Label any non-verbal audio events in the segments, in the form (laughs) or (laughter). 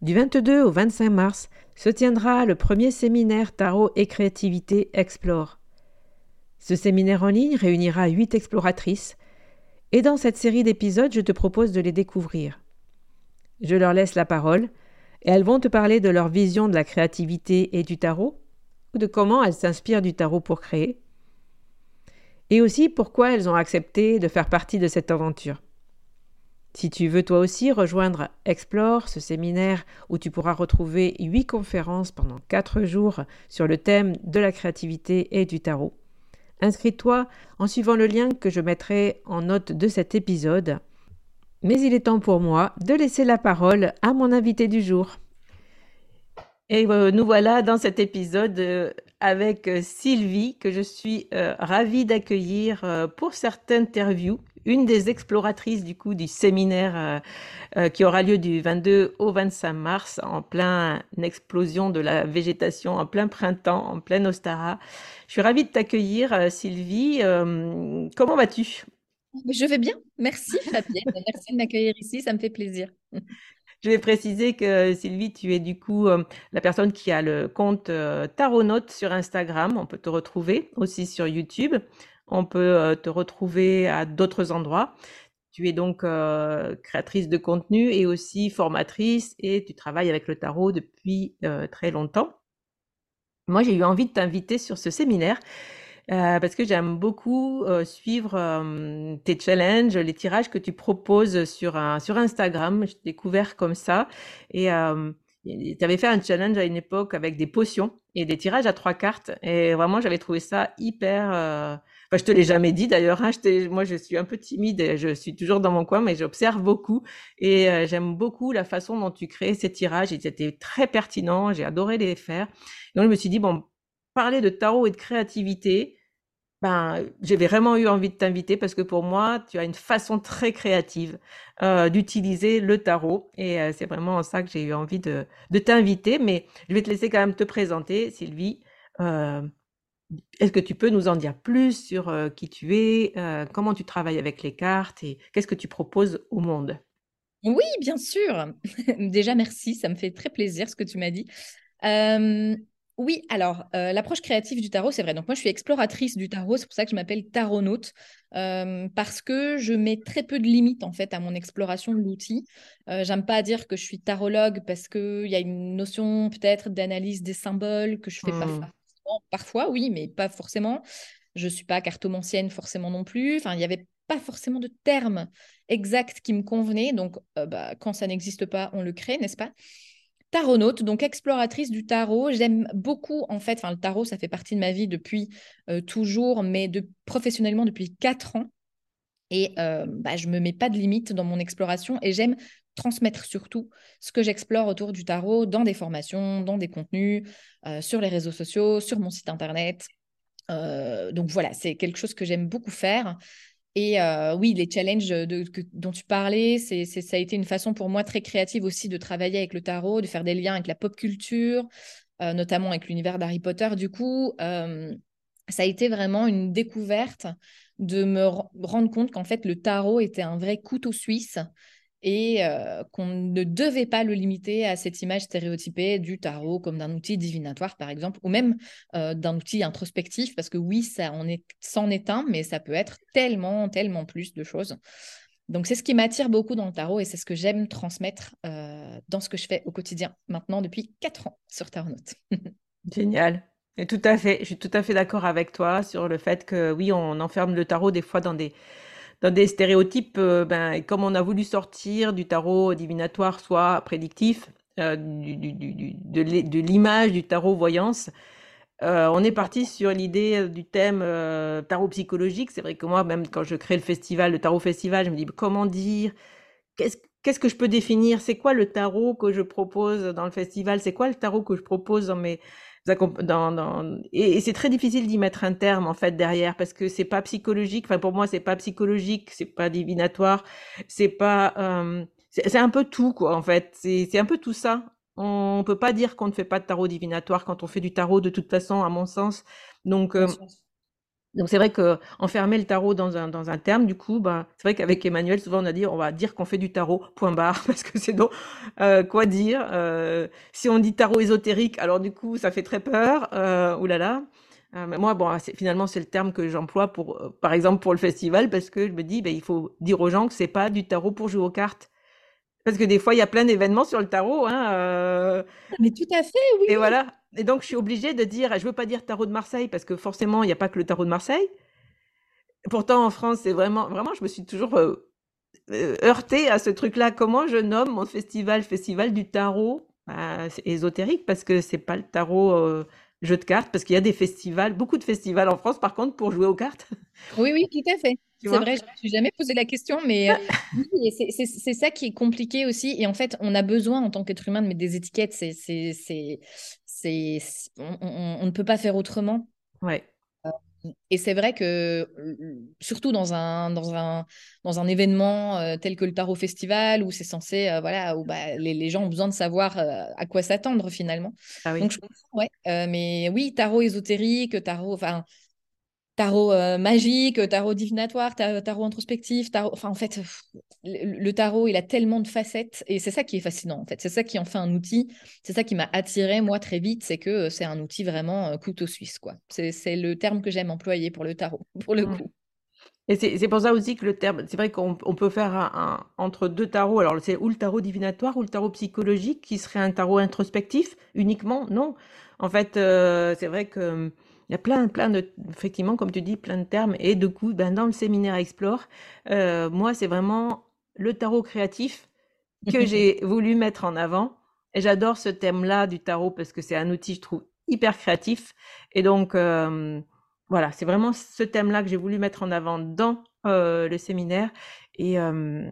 Du 22 au 25 mars, se tiendra le premier séminaire Tarot et Créativité Explore. Ce séminaire en ligne réunira huit exploratrices, et dans cette série d'épisodes, je te propose de les découvrir. Je leur laisse la parole, et elles vont te parler de leur vision de la créativité et du tarot, ou de comment elles s'inspirent du tarot pour créer, et aussi pourquoi elles ont accepté de faire partie de cette aventure. Si tu veux toi aussi rejoindre Explore, ce séminaire où tu pourras retrouver huit conférences pendant quatre jours sur le thème de la créativité et du tarot, inscris-toi en suivant le lien que je mettrai en note de cet épisode. Mais il est temps pour moi de laisser la parole à mon invité du jour. Et euh, nous voilà dans cet épisode euh, avec euh, Sylvie que je suis ravie d'accueillir pour cette interview une des exploratrices du coup du séminaire euh, euh, qui aura lieu du 22 au 25 mars en pleine explosion de la végétation, en plein printemps, en pleine Ostara. Je suis ravie de t'accueillir, euh, Sylvie. comment vas-tu? Je vais bien, merci Fabienne, (laughs) merci de m'accueillir ici, ça me fait plaisir. (laughs) Je vais préciser que Sylvie, tu es du coup la personne qui a le compte Taronote sur Instagram. On peut te retrouver aussi sur YouTube. On peut euh, te retrouver à d'autres endroits. Tu es donc euh, créatrice de contenu et aussi formatrice et tu travailles avec le tarot depuis euh, très longtemps. Moi, j'ai eu envie de t'inviter sur ce séminaire parce que j'aime beaucoup suivre tes challenges, les tirages que tu proposes sur, sur Instagram. J'ai découvert comme ça. Et tu avais fait un challenge à une époque avec des potions et des tirages à trois cartes. Et vraiment, j'avais trouvé ça hyper Enfin, je te l'ai jamais dit d'ailleurs. Hein, moi, je suis un peu timide et je suis toujours dans mon coin, mais j'observe beaucoup et euh, j'aime beaucoup la façon dont tu crées ces tirages. Ils étaient très pertinents. J'ai adoré les faire. donc, je me suis dit bon, parler de tarot et de créativité. Ben, j'avais vraiment eu envie de t'inviter parce que pour moi, tu as une façon très créative euh, d'utiliser le tarot et euh, c'est vraiment en ça que j'ai eu envie de, de t'inviter. Mais je vais te laisser quand même te présenter, Sylvie. Est-ce que tu peux nous en dire plus sur qui tu es, comment tu travailles avec les cartes et qu'est-ce que tu proposes au monde? Oui, bien sûr. (laughs) Déjà, merci, ça me fait très plaisir ce que tu m'as dit. Oui, alors euh, l'approche créative du tarot, c'est vrai. Donc moi, je suis exploratrice du tarot, c'est pour ça que je m'appelle taronaute, euh, parce que je mets très peu de limites en fait à mon exploration de l'outil. Euh, J'aime pas dire que je suis tarologue parce qu'il y a une notion peut-être d'analyse des symboles que je fais pas Hmm. Parfois, oui, mais pas forcément. Je suis pas cartomancienne forcément non plus. Enfin, il n'y avait pas forcément de terme exact qui me convenait. Donc, euh, bah, quand ça n'existe pas, on le crée, n'est-ce pas? Taronaute, donc exploratrice du tarot. J'aime beaucoup, en fait, enfin, le tarot, ça fait partie de ma vie depuis euh, toujours, mais de, professionnellement depuis quatre ans. Et euh, bah, je ne me mets pas de limite dans mon exploration et j'aime transmettre surtout ce que j'explore autour du tarot dans des formations, dans des contenus, euh, sur les réseaux sociaux, sur mon site internet. Euh, donc voilà, c'est quelque chose que j'aime beaucoup faire. Et euh, oui, les challenges dont tu parlais, c'est, ça a été une façon pour moi très créative aussi de travailler avec le tarot, de faire des liens avec la pop culture, notamment avec l'univers d'Harry Potter. Du coup, ça a été vraiment une découverte de me rendre compte qu'en fait, le tarot était un vrai couteau suisse et euh, qu'on ne devait pas le limiter à cette image stéréotypée du tarot comme d'un outil divinatoire, par exemple, ou même euh, d'un outil introspectif, parce que oui, ça en est, est un, mais ça peut être tellement, tellement plus de choses. Donc, c'est ce qui m'attire beaucoup dans le tarot et c'est ce que j'aime transmettre euh, dans ce que je fais au quotidien maintenant depuis 4 ans sur Tarot. (laughs) Génial. Et tout à fait, je suis tout à fait d'accord avec toi sur le fait que oui, on enferme le tarot des fois dans des dans des stéréotypes. euh, ben, comme on a voulu sortir du tarot divinatoire, soit prédictif, euh, de l'image du tarot voyance, euh, on est parti sur l'idée du thème tarot psychologique. C'est vrai que moi, même quand je crée le festival, le tarot festival, je me dis comment dire, qu'est-ce que je peux définir? C'est quoi le tarot que je propose dans le festival? C'est quoi le tarot que je propose dans mes dans, dans... Et, et c'est très difficile d'y mettre un terme en fait derrière parce que c'est pas psychologique. Enfin pour moi c'est pas psychologique, c'est pas divinatoire, c'est pas euh, c'est un peu tout quoi en fait. C'est un peu tout ça. On peut pas dire qu'on ne fait pas de tarot divinatoire quand on fait du tarot de toute façon à mon sens. Donc euh. Donc c'est vrai que enfermer le tarot dans un, terme, du coup, bah, c'est vrai qu'avec Emmanuel, souvent on a dit, on va dire qu'on fait du tarot, point barre, (laughs) parce que c'est donc euh, quoi dire. euh, si on dit tarot ésotérique, alors du coup, ça fait très peur. Euh, oulala. Mais moi, bon, c'est- finalement, c'est le terme que j'emploie par exemple, pour le festival, parce que je me dis, ben, il faut dire aux gens que c'est pas du tarot pour jouer aux cartes. Parce que des fois, il y a plein d'événements sur le tarot, hein, euh, Mais tout à fait, oui, et voilà. Et donc, je suis obligée de dire, je veux pas dire tarot de Marseille, parce que forcément, il n'y a pas que le tarot de Marseille. Pourtant, en France, c'est vraiment, vraiment, je me suis toujours euh, euh, heurtée à ce truc-là. Comment je nomme mon festival, festival du tarot? Bah, c'est ésotérique parce que c'est pas le tarot euh, jeu de cartes, parce qu'il y a des festivals, beaucoup de festivals en France, par contre, pour jouer aux cartes, Oui, oui, tout à fait. C'est vrai, je ne me suis jamais posé la question, mais euh, (laughs) oui, c'est ça qui est compliqué aussi. Et en fait, on a besoin en tant qu'être humain de mettre des étiquettes. C'est, on- on ne peut pas faire autrement. Ouais, Et c'est vrai que, euh, surtout dans un, dans un, dans un événement euh, tel que le Tarot Festival, où c'est censé, euh, voilà, où bah, les, les gens ont besoin de savoir euh, à quoi s'attendre finalement. ah oui. Donc, je ouais. Mais oui, tarot ésotérique, tarot, enfin, tarot euh, magique, tarot divinatoire, ta- tarot introspectif, tarot... Enfin, en fait, pff, le, le tarot, il a tellement de facettes et c'est ça qui est fascinant, en fait. C'est ça qui en fait un outil. C'est ça qui m'a attiré, moi, très vite. C'est que euh, c'est un outil vraiment euh, couteau suisse, quoi. C'est le terme que j'aime employer pour le tarot, (laughs) pour le coup. Et c'est pour ça aussi que le terme, c'est vrai qu'on on peut faire un, un- entre deux tarots. Alors, c'est ou le tarot divinatoire ou le tarot psychologique, qui serait un tarot introspectif uniquement? Non. En fait, euh, c'est vrai que il y a plein, plein de, effectivement, comme tu dis, plein de termes. Et du coup, ben, dans le séminaire Explore, euh, moi, c'est vraiment le tarot créatif que (laughs) j'ai voulu mettre en avant. Et j'adore ce thème-là du tarot parce que c'est un outil, je trouve, hyper créatif. Et donc, euh, voilà, c'est vraiment ce thème-là que j'ai voulu mettre en avant dans euh, le séminaire. Et, euh,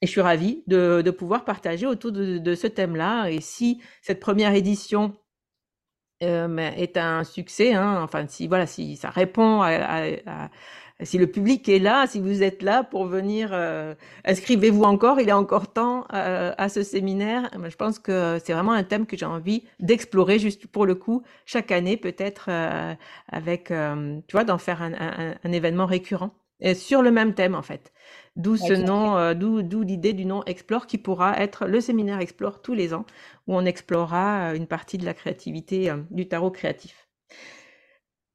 et je suis ravie de, de pouvoir partager autour de, de ce thème-là. Et si cette première édition euh, est un succès, hein, enfin, si, voilà, si ça répond à, à- à- si le public est là, si vous êtes là pour venir, euh, inscrivez-vous encore, il est encore temps euh, à ce séminaire. Je pense que c'est vraiment un thème que j'ai envie d'explorer juste pour le coup, chaque année peut-être avec, tu vois, d'en faire un, un- un événement récurrent. et sur le même thème en fait. D'où ce nom, euh, d'où l'idée du nom Explore qui pourra être le séminaire Explore tous les ans où on explorera une partie de la créativité du tarot créatif.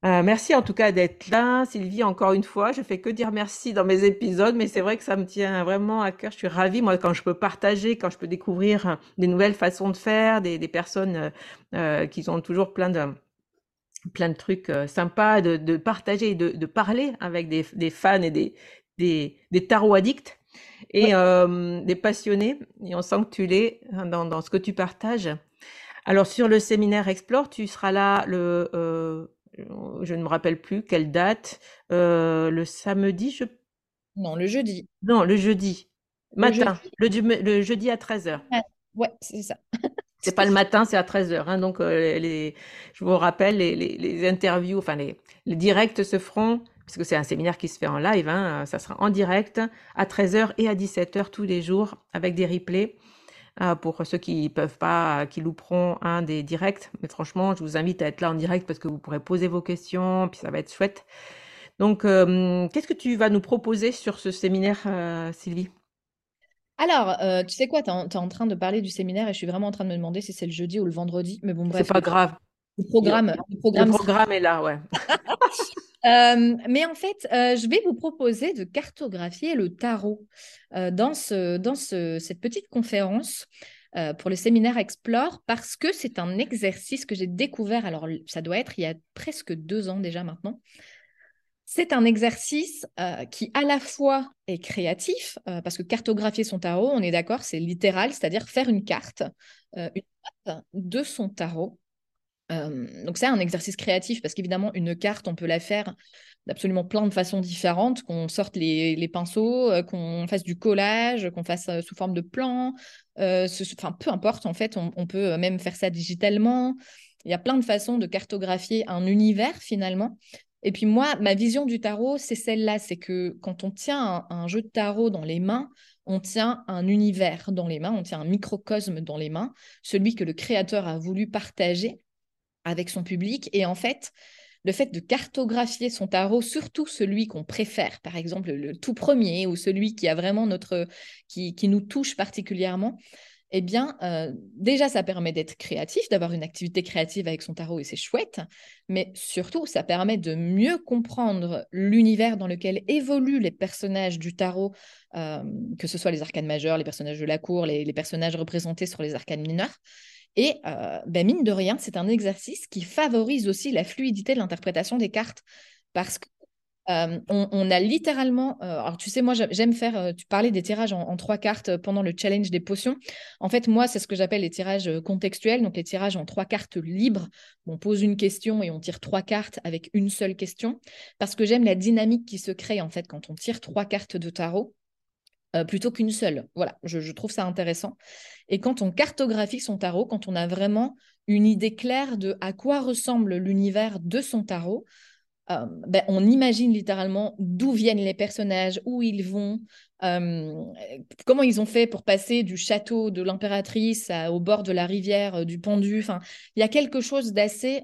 Euh, merci en tout cas d'être là, Sylvie, encore une fois. Je fais que dire merci dans mes épisodes, mais c'est vrai que ça me tient vraiment à cœur. Je suis ravie, moi, quand je peux partager, quand je peux découvrir des nouvelles façons de faire, des, personnes euh, euh, qui ont toujours plein de, plein de trucs sympas, de, partager et de, parler avec des, fans et des, des, tarot addicts et des passionnés. Et on sent que tu l'es hein, dans, dans, ce que tu partages. Alors, sur le séminaire Explore, tu seras là le je ne me rappelle plus quelle date, euh, le samedi, je... Non, le jeudi. Non, le jeudi. Matin. Le, le, jeudi à 13h. ouais, c'est ça. (laughs) c'est pas le matin, c'est à 13h. Hein, donc, euh, les, je vous rappelle, les, les, interviews, enfin, les, les directs se feront, parce que c'est un séminaire qui se fait en live, hein, ça sera en direct à 13h et à 17h tous les jours avec des replays. Euh, pour ceux qui peuvent pas, qui louperont un des directs. Mais franchement, je vous invite à être là en direct parce que vous pourrez poser vos questions, puis ça va être chouette. Donc, euh, qu'est-ce que tu vas nous proposer sur ce séminaire, euh, Sylvie? Alors, tu sais quoi, tu es, en train de parler du séminaire et je suis vraiment en train de me demander si c'est le jeudi ou le vendredi. Mais bon, bref. C'est pas grave. Le programme, le programme, le programme est là, ouais. (laughs) Euh, mais en fait, euh, je vais vous proposer de cartographier le tarot euh, dans, ce, dans ce, cette petite conférence pour le séminaire Explore parce que c'est un exercice que j'ai découvert, alors ça doit être il y a presque deux ans déjà maintenant. C'est un exercice qui à la fois est créatif, parce que cartographier son tarot, on est d'accord, c'est littéral, c'est-à-dire faire une carte, une carte de son tarot donc c'est un exercice créatif parce qu'évidemment une carte on peut la faire d'absolument plein de façons différentes, qu'on sorte les, pinceaux, qu'on fasse du collage, qu'on fasse sous forme de plan, enfin peu importe en fait, on, peut même faire ça digitalement. Il y a plein de façons de cartographier un univers finalement. Et puis moi, ma vision du tarot, c'est celle-là, c'est que quand on tient un, jeu de tarot dans les mains, on tient un univers dans les mains, on tient un microcosme dans les mains, celui que le créateur a voulu partager avec son public. Et en fait, le fait de cartographier son tarot, surtout celui qu'on préfère, par exemple le tout premier ou celui qui a vraiment notre, qui, nous touche particulièrement, eh bien, euh, déjà, ça permet d'être créatif, d'avoir une activité créative avec son tarot et c'est chouette, mais surtout, ça permet de mieux comprendre l'univers dans lequel évoluent les personnages du tarot, euh, que ce soit les arcanes majeurs, les personnages de la cour, les, les personnages représentés sur les arcanes mineurs. Et euh, ben mine de rien, c'est un exercice qui favorise aussi la fluidité de l'interprétation des cartes. Parce qu'on euh, a littéralement, euh, alors tu sais, moi j'aime faire, tu parlais des tirages en, trois cartes pendant le challenge des potions. En fait, moi, c'est ce que j'appelle les tirages contextuels, donc les tirages en trois cartes libres. On pose une question et on tire trois cartes avec une seule question, parce que j'aime la dynamique qui se crée en fait quand on tire trois cartes de tarot. Euh, plutôt qu'une seule. Voilà, je, trouve ça intéressant. Et quand on cartographie son tarot, quand on a vraiment une idée claire de à quoi ressemble l'univers de son tarot, euh, ben, on imagine littéralement d'où viennent les personnages, où ils vont, euh, comment ils ont fait pour passer du château de l'impératrice au bord de la rivière du pendu. Enfin, il y a quelque chose d'assez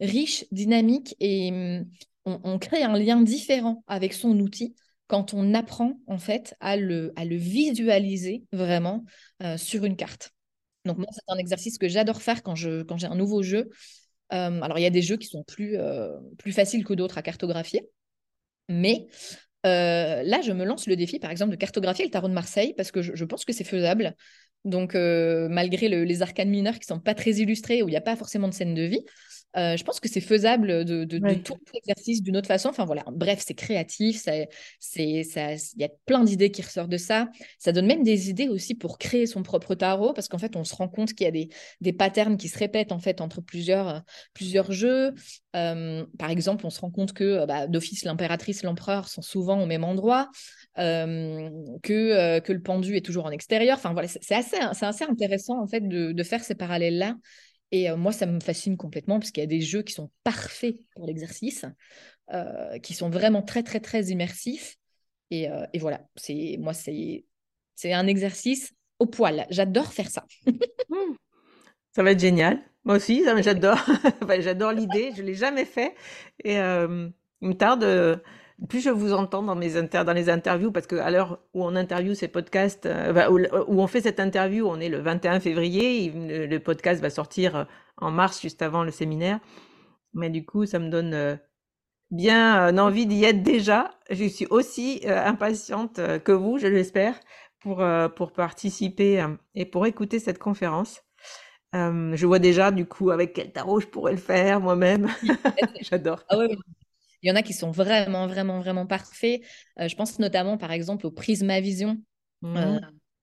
riche, dynamique et hum, on, crée un lien différent avec son outil quand on apprend en fait à le, à le visualiser vraiment euh, sur une carte. Donc moi, c'est un exercice que j'adore faire quand j'ai quand un nouveau jeu. Euh, alors, il y a des jeux qui sont plus, euh, plus faciles que d'autres à cartographier. Mais là, je me lance le défi, par exemple, de cartographier le tarot de Marseille, parce que je, pense que c'est faisable. Donc, malgré les arcanes mineurs qui sont pas très illustrés, où il n'y a pas forcément de scène de vie, euh, je pense que c'est faisable de, de, de tout l'exercice d'une autre façon. Enfin voilà, bref, c'est créatif, il y a plein d'idées qui ressortent de ça. Ça donne même des idées aussi pour créer son propre tarot, parce qu'en fait, on se rend compte qu'il y a des, des patterns qui se répètent en fait entre plusieurs, plusieurs jeux. Euh, par exemple, on se rend compte que bah, d'office, l'impératrice, l'empereur sont souvent au même endroit. Euh, que, que le pendu est toujours en extérieur. Enfin voilà, c'est assez, assez intéressant en fait de, de faire ces parallèles-là et euh, moi, ça me fascine complètement parce qu'il y a des jeux qui sont parfaits pour l'exercice, euh, qui sont vraiment très, très, très immersifs. Et, euh, et voilà, c'est moi, c'est un exercice au poil. J'adore faire ça. (laughs) Mmh. ça va être génial. Moi aussi, j'adore. (laughs) j'adore l'idée. Je ne l'ai jamais fait. Et il me tarde plus je vous entends dans, mes inter dans les interviews, parce qu'à l'heure où on interview ces podcasts, euh, où, on fait cette interview, on est le 21 février, le, podcast va sortir en mars, juste avant le séminaire. Mais du coup, ça me donne bien envie d'y être déjà. Je suis aussi impatiente que vous, je l'espère, pour, pour participer et pour écouter cette conférence. je vois déjà, du coup, avec quel tarot je pourrais le faire moi-même. (laughs) J'adore. Ah il y en a qui sont vraiment, vraiment, vraiment parfaits. Euh, je pense notamment, par exemple, au Prisma Vision, euh, mmh.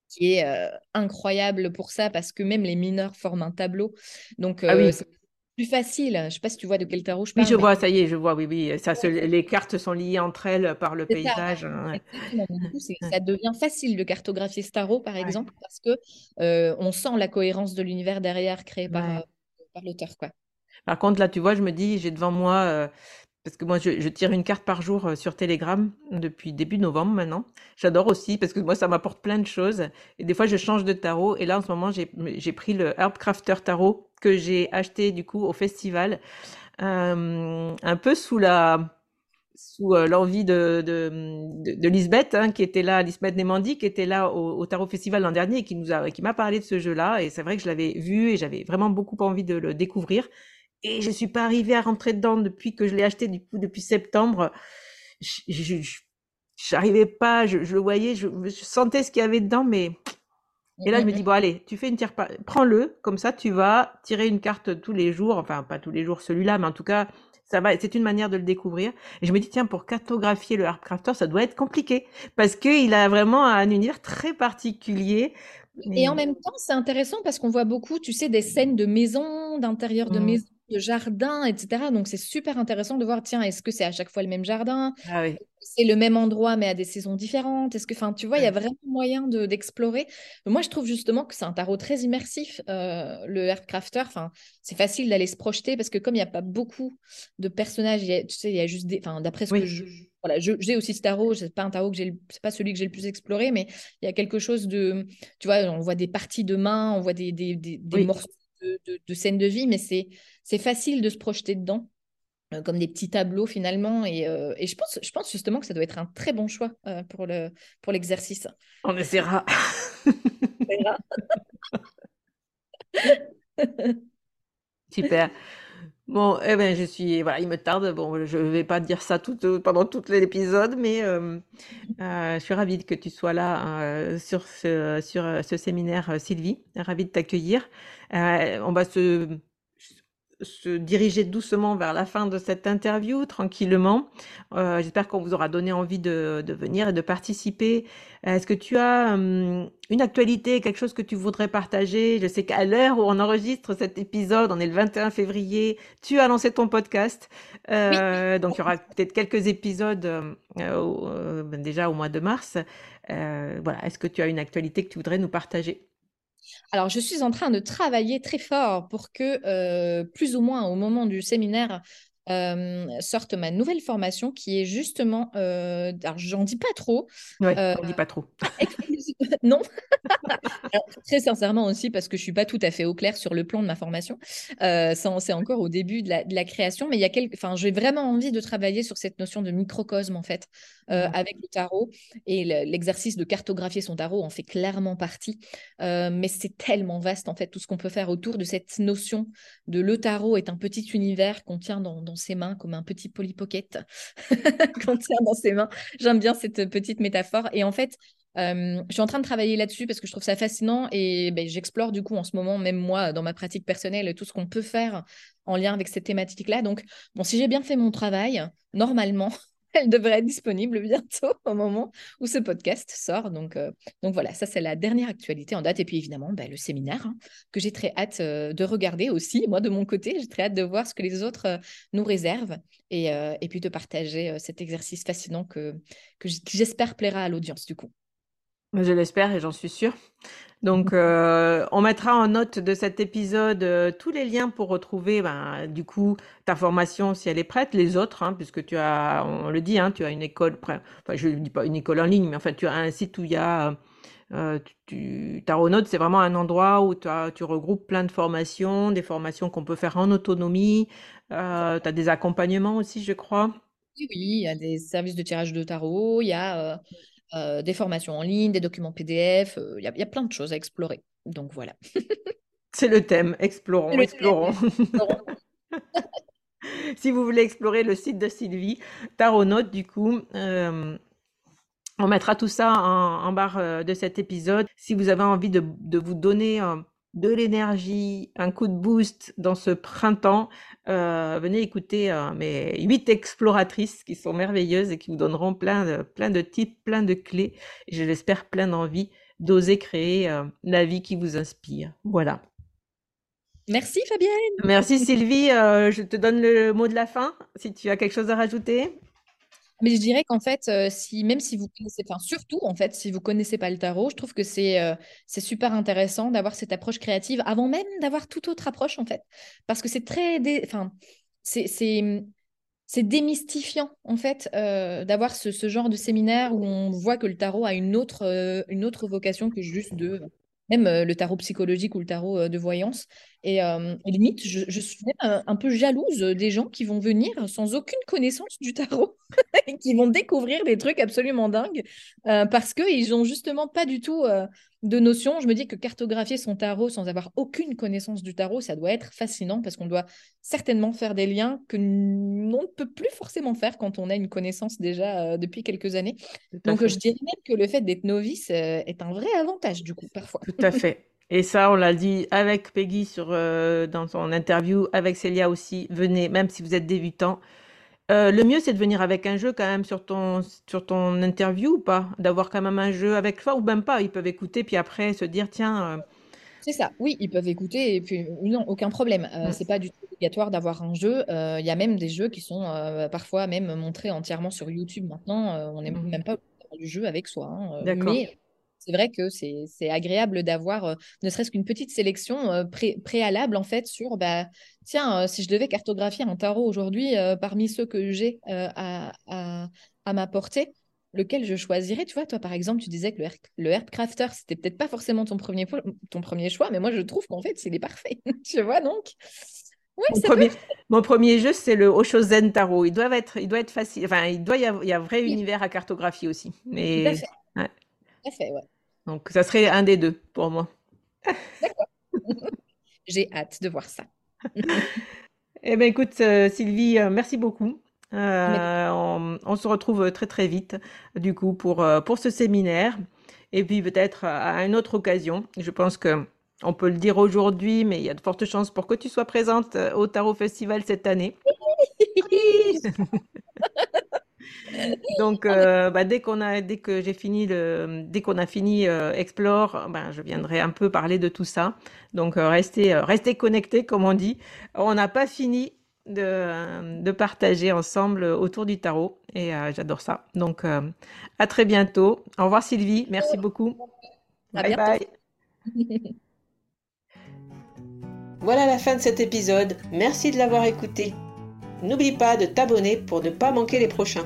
qui est euh, incroyable pour ça, parce que même les mineurs forment un tableau. Donc, ah c'est plus facile. Je ne sais pas si tu vois de quel tarot je parle. Oui, je vois, ça y est, je vois, oui, oui. Ça, les cartes sont liées entre elles par le paysage. Ça. Hein, (laughs) ça devient facile de cartographier ce tarot, par exemple, parce que on sent la cohérence de l'univers derrière créé par, par l'auteur. Par contre, là, tu vois, je me dis, j'ai devant moi parce que moi, je, tire une carte par jour euh, sur Telegram depuis début novembre maintenant. J'adore aussi parce que moi, ça m'apporte plein de choses. Et des fois, je change de tarot. Et là, en ce moment, j'ai pris le Herb Crafter Tarot que j'ai acheté du coup au festival, euh, un peu sous la sous euh, l'envie de, de, de, Lisbeth, hein, qui était là, Lisbeth Nemandi, qui était là au, Tarot Festival l'an dernier et qui m'a parlé de ce jeu-là. Et c'est vrai que je l'avais vu et j'avais vraiment beaucoup envie de le découvrir. Et je suis pas arrivée à rentrer dedans depuis que je l'ai acheté, du coup, depuis septembre. Je n'arrivais pas, je, le voyais, je, sentais ce qu'il y avait dedans, mais. Et là, je me dis, bon, allez, tu fais une tire, prends-le, comme ça, tu vas tirer une carte tous les jours, enfin, pas tous les jours celui-là, mais en tout cas, ça va, c'est une manière de le découvrir. Et je me dis, tiens, pour cartographier le Crafter, ça doit être compliqué, parce qu'il a vraiment un univers très particulier. Et en même temps, c'est intéressant parce qu'on voit beaucoup, tu sais, des scènes de maisons, d'intérieur de mmh. maisons de jardin, etc. Donc c'est super intéressant de voir, tiens, est-ce que c'est à chaque fois le même jardin? Ah C'est le même endroit mais à des saisons différentes? Est-ce que, enfin, tu vois, il y a vraiment moyen de, d'explorer. Moi, je trouve justement que c'est un tarot très immersif, euh, le Heartcrafter. Enfin, c'est facile d'aller se projeter parce que comme il n'y a pas beaucoup de personnages, tu sais, il y a juste des, enfin, d'après ce que je voilà, j'ai aussi ce tarot, c'est pas un tarot que j'ai, c'est pas celui que j'ai le plus exploré, mais il y a quelque chose de, tu vois, on voit des parties de mains, on voit des, des, des, morceaux de, scènes de vie, mais c'est, facile de se projeter dedans, euh, comme des petits tableaux finalement. Et, euh, et, je, pense, je pense justement que ça doit être un très bon choix euh, pour, le, pour l'exercice. On essaiera. (laughs) (laughs) Super. Bon, eh ben, je suis, voilà, il me tarde. Bon, je vais pas dire ça tout, pendant tout l'épisode, mais je suis ravie que tu sois là sur ce, sur ce séminaire, Sylvie. Ravie de t'accueillir. on va se se diriger doucement vers la fin de cette interview, tranquillement. Euh, j'espère qu'on vous aura donné envie de, venir et de participer. Est-ce que tu as hum, une actualité, quelque chose que tu voudrais partager? Je sais qu'à l'heure où on enregistre cet épisode, on est le 21 février, tu as lancé ton podcast. Euh, donc il y aura peut-être quelques épisodes euh, ben déjà au mois de mars. voilà, est-ce que tu as une actualité que tu voudrais nous partager? Alors, je suis en train de travailler très fort pour que, euh, plus ou moins au moment du séminaire, euh, sorte ma nouvelle formation qui est justement, euh, alors j'en dis pas trop. Ouais, on dit pas trop. (laughs) non. très sincèrement aussi parce que je suis pas tout à fait au clair sur le plan de ma formation. Euh, c'est encore au début de la, de la, création, mais il y a quelques, enfin, j'ai vraiment envie de travailler sur cette notion de microcosme en fait euh, mmh. avec le tarot et l'exercice de cartographier son tarot en fait clairement partie. mais c'est tellement vaste en fait tout ce qu'on peut faire autour de cette notion de le tarot est un petit univers qu'on tient dans dans ses mains comme un petit polypocket (laughs) qu'on tient dans ses mains. J'aime bien cette petite métaphore. Et en fait, je suis en train de travailler là-dessus parce que je trouve ça fascinant et ben, j'explore du coup en ce moment, même moi, dans ma pratique personnelle, tout ce qu'on peut faire en lien avec cette thématique-là. Donc, bon, si j'ai bien fait mon travail, normalement, (laughs) elle devrait être disponible bientôt (laughs) au moment où ce podcast sort. Donc, euh, donc voilà, ça c'est la dernière actualité en date. Et puis évidemment, bah, le séminaire hein, que j'ai très hâte euh, de regarder aussi. Moi, de mon côté, j'ai très hâte de voir ce que les autres euh, nous réservent et, et, puis de partager cet exercice fascinant que, que j'espère plaira à l'audience du coup. Je l'espère et j'en suis sûre. Donc, euh, on mettra en note de cet épisode euh, tous les liens pour retrouver, ben, du coup, ta formation si elle est prête, les autres, hein, puisque tu as, on le dit, hein, tu as une école, enfin, je ne dis pas une école en ligne, mais enfin, tu as un site où il y a, euh, tu, c'est vraiment un endroit où tu, tu regroupes plein de formations, des formations qu'on peut faire en autonomie. tu as des accompagnements aussi, je crois. Oui, il y a des services de tirage de tarot, il y a des formations en ligne, des documents PDF, il y, a, plein de choses à explorer. Donc voilà. (laughs) C'est le thème, explorons, explorons. (laughs) si vous voulez explorer le site de Sylvie, Tarot Note, du coup, on mettra tout ça en, barre de cet épisode. Si vous avez envie de, vous donner de l'énergie, un coup de boost dans ce printemps, venez écouter mes huit exploratrices qui sont merveilleuses et qui vous donneront plein de, plein de tips, plein de clés, et je l'espère plein d'envie d'oser créer la vie qui vous inspire. Voilà. Merci Fabienne. Merci Sylvie. je te donne le mot de la fin si tu as quelque chose à rajouter. Mais je dirais qu'en fait, euh, si, même si vous connaissez, enfin surtout en fait, si vous connaissez pas le tarot, je trouve que c'est euh, super intéressant d'avoir cette approche créative avant même d'avoir toute autre approche en fait, parce que c'est très, enfin c'est c'est démystifiant en fait euh, d'avoir ce, ce, genre de séminaire où on voit que le tarot a une autre une autre vocation que juste de même le tarot psychologique ou le tarot de voyance. Et, limite, je, suis même un, peu jalouse des gens qui vont venir sans aucune connaissance du tarot (laughs) et qui vont découvrir des trucs absolument dingues parce qu'ils n'ont justement pas du tout de notion. Je me dis que cartographier son tarot sans avoir aucune connaissance du tarot, ça doit être fascinant parce qu'on doit certainement faire des liens que l'on ne peut plus forcément faire quand on a une connaissance déjà depuis quelques années. Donc, je dirais même que le fait d'être novice est un vrai avantage du coup, parfois. Tout à fait. Et ça, on l'a dit avec Peggy sur, euh, dans son interview, avec Célia aussi. Venez, même si vous êtes débutant. Euh, le mieux, c'est de venir avec un jeu quand même sur ton, sur ton interview ou pas? D'avoir quand même un jeu avec toi ou même pas Ils peuvent écouter puis après se dire tiens. Euh, c'est ça, oui, ils peuvent écouter et puis non, aucun problème. Mm. C'est pas du tout obligatoire d'avoir un jeu. Il y a même des jeux qui sont parfois même montrés entièrement sur YouTube maintenant. on n'est mm. même pas du jeu avec soi. Hein, D'accord c'est vrai que c'est agréable d'avoir euh, ne serait-ce qu'une petite sélection euh, préalable en fait sur bah, tiens, euh, si je devais cartographier un tarot aujourd'hui parmi ceux que j'ai à, à, à m'apporter, lequel je choisirais Tu vois, toi par exemple, tu disais que le, le Herb Crafter, c'était peut-être pas forcément ton premier, ton premier choix, mais moi je trouve qu'en fait, c'est parfait. (laughs) tu vois donc mon, premier, mon, premier, jeu, c'est le Oshozen Tarot. Il doit être, il doit être facile. Enfin, il doit y avoir, il y a un vrai univers à cartographie aussi. Mais... Donc, ça serait un des deux pour moi. D'accord. (laughs) J'ai hâte de voir ça. (laughs) eh bien, écoute, euh, Sylvie, euh, merci beaucoup. Euh, on, se retrouve très très vite, du coup, pour, pour ce séminaire. Et puis peut-être à une autre occasion. Je pense que on peut le dire aujourd'hui, mais il y a de fortes chances pour que tu sois présente au Tarot Festival cette année. (laughs) Donc, euh, bah, dès qu'on a, dès que j'ai fini le, dès qu'on a fini euh, Explore, ben, je viendrai un peu parler de tout ça. Donc, euh, restez, restez connectés, comme on dit. On n'a pas fini de, de, partager ensemble autour du tarot et j'adore ça. Donc, à très bientôt. Au revoir Sylvie, merci beaucoup. bye bye. (laughs) voilà la fin de cet épisode. Merci de l'avoir écouté. N'oublie pas de t'abonner pour ne pas manquer les prochains.